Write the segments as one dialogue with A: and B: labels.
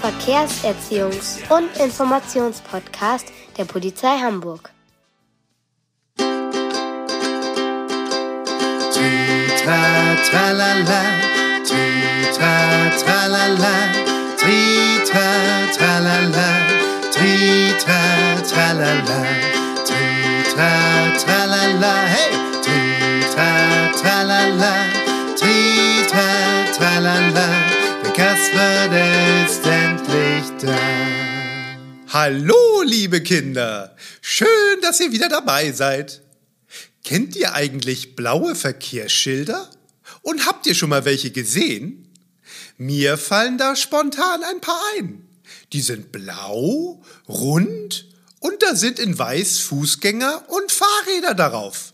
A: Verkehrserziehungs- und Informationspodcast der Polizei Hamburg.
B: Tra tralala, tra tralala, tra tralala, tra tralala,
C: Hallo, liebe Kinder! Schön, dass ihr wieder dabei seid. Kennt ihr eigentlich blaue Verkehrsschilder? Und habt ihr schon mal welche gesehen? Mir fallen da spontan ein paar ein. Die sind blau, rund und da sind in weiß Fußgänger und Fahrräder darauf.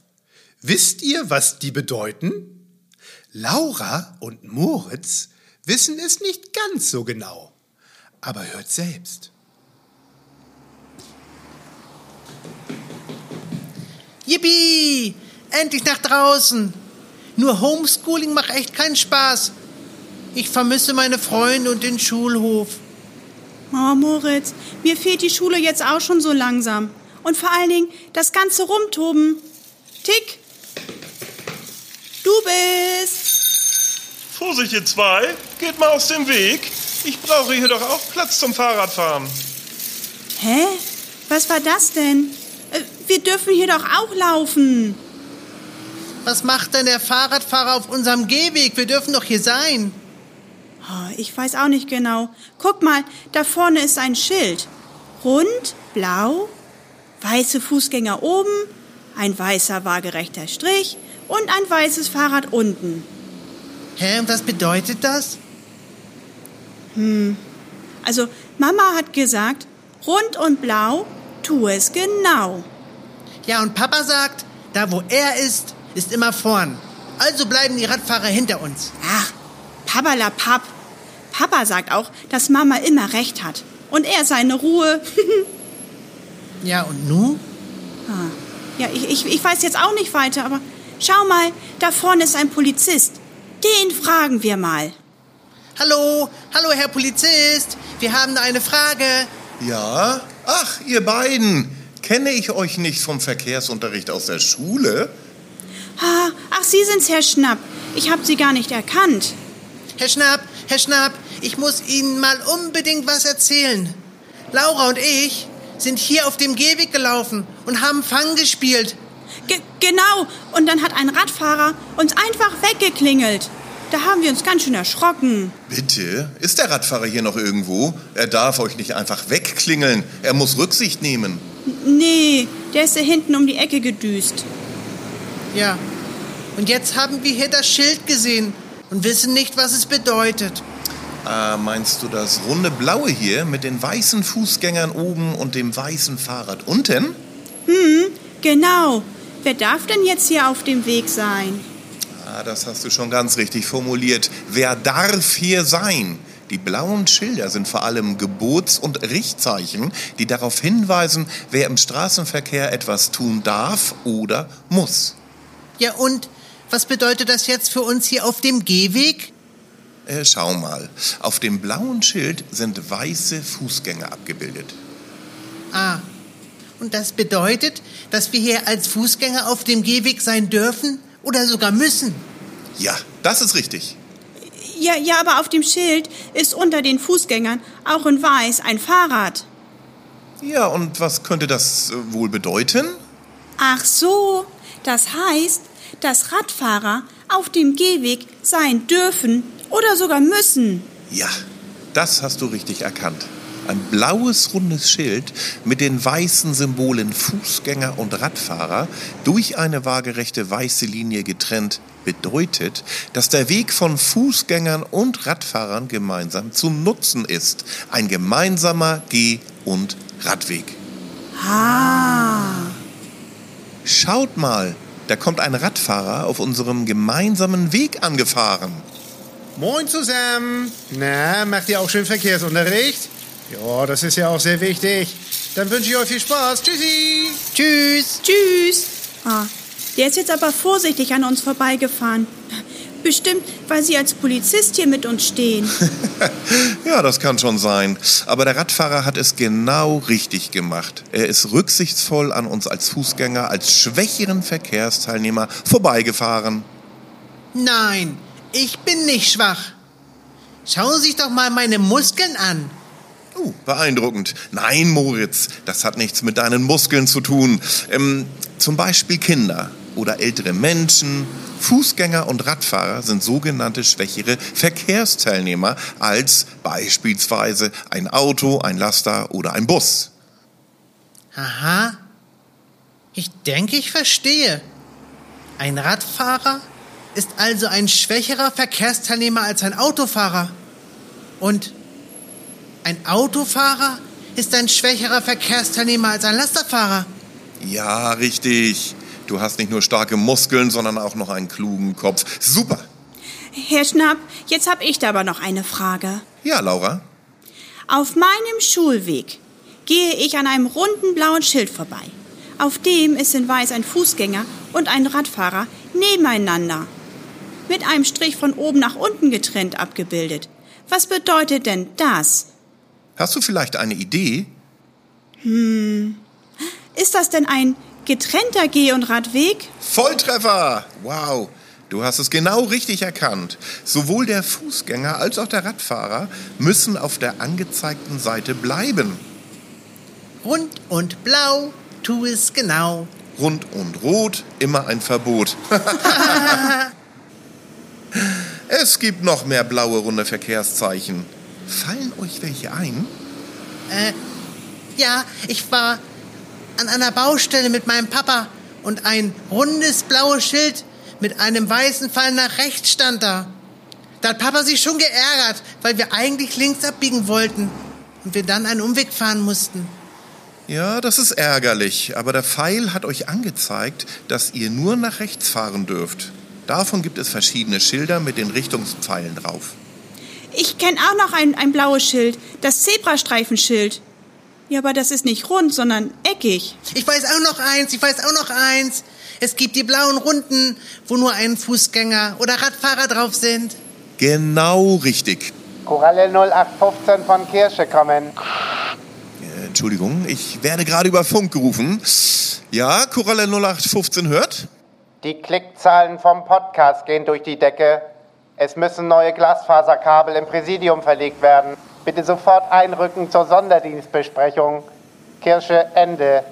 C: Wisst ihr, was die bedeuten? Laura und Moritz wissen es nicht ganz so genau. Aber hört selbst.
D: Yippie! Endlich nach draußen! Nur Homeschooling macht echt keinen Spaß. Ich vermisse meine Freunde und den Schulhof.
E: Oh, Moritz, mir fehlt die Schule jetzt auch schon so langsam. Und vor allen Dingen das ganze Rumtoben. Tick! Du bist!
F: Vorsicht, ihr zwei! Geht mal aus dem Weg! Ich brauche hier doch auch Platz zum Fahrradfahren.
E: Hä? Was war das denn? Wir dürfen hier doch auch laufen.
D: Was macht denn der Fahrradfahrer auf unserem Gehweg? Wir dürfen doch hier sein.
E: Oh, ich weiß auch nicht genau. Guck mal, da vorne ist ein Schild. Rund, blau, weiße Fußgänger oben, ein weißer waagerechter Strich und ein weißes Fahrrad unten.
D: Hä, und was bedeutet das?
E: Also Mama hat gesagt, rund und blau, tu es genau.
D: Ja, und Papa sagt, da wo er ist, ist immer vorn. Also bleiben die Radfahrer hinter uns.
E: Ach, Pappalapapp. Papa sagt auch, dass Mama immer recht hat. Und er seine Ruhe.
D: Ja, und nu?
E: Ah, ja, ich, ich, ich weiß jetzt auch nicht weiter, aber schau mal, da vorne ist ein Polizist. Den fragen wir mal.
D: Hallo, hallo, Herr Polizist. Wir haben da eine Frage.
G: Ja? Ach, ihr beiden. Kenne ich euch nicht vom Verkehrsunterricht aus der Schule?
E: Ach, Sie sind's, Herr Schnapp. Ich habe Sie gar nicht erkannt.
D: Herr Schnapp, Herr Schnapp, ich muss Ihnen mal unbedingt was erzählen. Laura und ich sind hier auf dem Gehweg gelaufen und haben Fang gespielt.
E: Ge genau, und dann hat ein Radfahrer uns einfach weggeklingelt. Da haben wir uns ganz schön erschrocken.
G: Bitte? Ist der Radfahrer hier noch irgendwo? Er darf euch nicht einfach wegklingeln. Er muss Rücksicht nehmen.
E: Nee, der ist da hinten um die Ecke gedüst.
D: Ja. Und jetzt haben wir hier das Schild gesehen und wissen nicht, was es bedeutet.
G: Ah, meinst du das runde Blaue hier mit den weißen Fußgängern oben und dem weißen Fahrrad unten?
E: Genau. Wer darf denn jetzt hier auf dem Weg sein?
G: Ah, das hast du schon ganz richtig formuliert. Wer darf hier sein? Die blauen Schilder sind vor allem Gebots- und Richtzeichen, die darauf hinweisen, wer im Straßenverkehr etwas tun darf oder muss.
D: Ja, und was bedeutet das jetzt für uns hier auf dem Gehweg?
G: Äh, schau mal, auf dem blauen Schild sind weiße Fußgänger abgebildet.
D: Ah. Und das bedeutet, dass wir hier als Fußgänger auf dem Gehweg sein dürfen oder sogar müssen.
G: Ja, das ist richtig.
E: Ja, ja, aber auf dem Schild ist unter den Fußgängern auch in weiß ein Fahrrad.
G: Ja, und was könnte das äh, wohl bedeuten?
E: Ach so, das heißt, dass Radfahrer auf dem Gehweg sein dürfen oder sogar müssen.
G: Ja, das hast du richtig erkannt. Ein blaues rundes Schild mit den weißen Symbolen Fußgänger und Radfahrer durch eine waagerechte weiße Linie getrennt bedeutet, dass der Weg von Fußgängern und Radfahrern gemeinsam zu nutzen ist. Ein gemeinsamer Geh- und Radweg.
E: Ah.
G: Schaut mal, da kommt ein Radfahrer auf unserem gemeinsamen Weg angefahren.
C: Moin zusammen. Na, macht ihr auch schön Verkehrsunterricht? Ja, das ist ja auch sehr wichtig. Dann wünsche ich euch viel Spaß. Tschüssi.
D: Tschüss.
E: Tschüss. Ah, Der ist jetzt aber vorsichtig an uns vorbeigefahren. Bestimmt, weil Sie als Polizist hier mit uns stehen.
G: Ja, das kann schon sein. Aber der Radfahrer hat es genau richtig gemacht. Er ist rücksichtsvoll an uns als Fußgänger, als schwächeren Verkehrsteilnehmer vorbeigefahren.
D: Nein, ich bin nicht schwach. Schauen Sie sich doch mal meine Muskeln an.
G: Oh, beeindruckend. Nein, Moritz, das hat nichts mit deinen Muskeln zu tun. Ähm, zum Beispiel Kinder oder ältere Menschen, Fußgänger und Radfahrer sind sogenannte schwächere Verkehrsteilnehmer als beispielsweise ein Auto, ein Laster oder ein Bus.
D: Aha. Ich denke, ich verstehe. Ein Radfahrer ist also ein schwächerer Verkehrsteilnehmer als ein Autofahrer. Und ein Autofahrer ist ein schwächerer Verkehrsteilnehmer als ein Lasterfahrer.
G: Ja, richtig. Du hast nicht nur starke Muskeln, sondern auch noch einen klugen Kopf. Super.
E: Herr Schnapp, jetzt habe ich da aber noch eine Frage.
G: Ja, Laura.
E: Auf meinem Schulweg gehe ich an einem runden blauen Schild vorbei. Auf dem ist in weiß ein Fußgänger und ein Radfahrer nebeneinander. Mit einem Strich von oben nach unten getrennt abgebildet. Was bedeutet denn das?
G: Hast du vielleicht eine Idee?
E: Ist das denn ein getrennter Geh- und Radweg?
G: Volltreffer! Wow. Du hast es genau richtig erkannt. Sowohl der Fußgänger als auch der Radfahrer müssen auf der angezeigten Seite bleiben.
D: Rund und blau, tu es genau.
G: Rund und rot, immer ein Verbot. es gibt noch mehr blaue runde Verkehrszeichen. Fallen euch welche ein?
D: Ja, ich war an einer Baustelle mit meinem Papa und ein rundes blaues Schild mit einem weißen Pfeil nach rechts stand da. Da hat Papa sich schon geärgert, weil wir eigentlich links abbiegen wollten und wir dann einen Umweg fahren mussten.
G: Ja, das ist ärgerlich, aber der Pfeil hat euch angezeigt, dass ihr nur nach rechts fahren dürft. Davon gibt es verschiedene Schilder mit den Richtungspfeilen drauf.
E: Ich kenne auch noch ein, ein blaues Schild, das Zebrastreifenschild. Ja, aber das ist nicht rund, sondern eckig.
D: Ich weiß auch noch eins, ich weiß auch noch eins. Es gibt die blauen Runden, wo nur ein Fußgänger oder Radfahrer drauf sind.
G: Genau richtig.
H: Koralle 0815 von Kirsche kommen.
G: Äh, Entschuldigung, ich werde gerade über Funk gerufen. Ja, Koralle 0815 hört?
H: Die Klickzahlen vom Podcast gehen durch die Decke. Es müssen neue Glasfaserkabel im Präsidium verlegt werden. Bitte sofort einrücken zur Sonderdienstbesprechung. Kirsche Ende.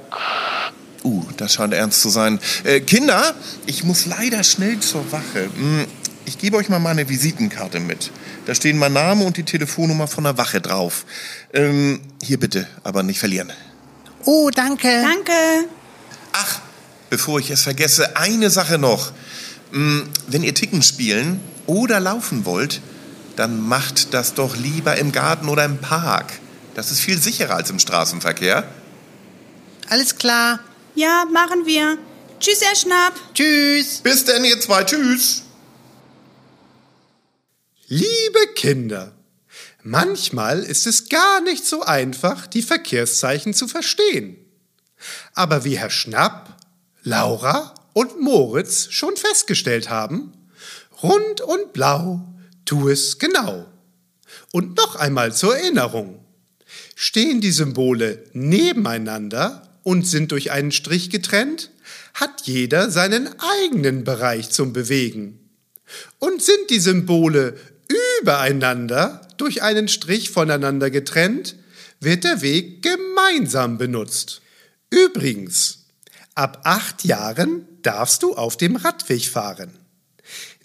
G: Uh, das scheint ernst zu sein. Äh, Kinder, ich muss leider schnell zur Wache. Hm, Ich gebe euch mal meine Visitenkarte mit. Da stehen mein Name und die Telefonnummer von der Wache drauf. Ähm, hier bitte, aber nicht verlieren.
D: Oh, danke.
E: Danke.
G: Ach, bevor ich es vergesse, eine Sache noch. Hm, Wenn ihr Ticken spielen oder laufen wollt, dann macht das doch lieber im Garten oder im Park. Das ist viel sicherer als im Straßenverkehr.
D: Alles klar.
E: Ja, machen wir. Tschüss, Herr Schnapp.
D: Tschüss.
G: Bis denn, ihr zwei. Tschüss.
C: Liebe Kinder, manchmal ist es gar nicht so einfach, die Verkehrszeichen zu verstehen. Aber wie Herr Schnapp, Laura und Moritz schon festgestellt haben, rund und blau, tu es genau. Und noch einmal zur Erinnerung. Stehen die Symbole nebeneinander und sind durch einen Strich getrennt, hat jeder seinen eigenen Bereich zum Bewegen. Und sind die Symbole übereinander durch einen Strich voneinander getrennt, wird der Weg gemeinsam benutzt. Übrigens, ab acht Jahren darfst du auf dem Radweg fahren.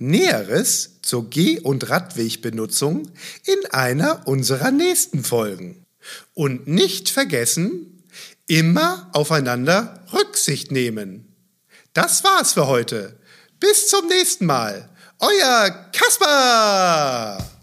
C: Näheres zur Geh- und Radwegbenutzung in einer unserer nächsten Folgen. Und nicht vergessen, immer aufeinander Rücksicht nehmen. Das war's für heute. Bis zum nächsten Mal. Euer Kaspar!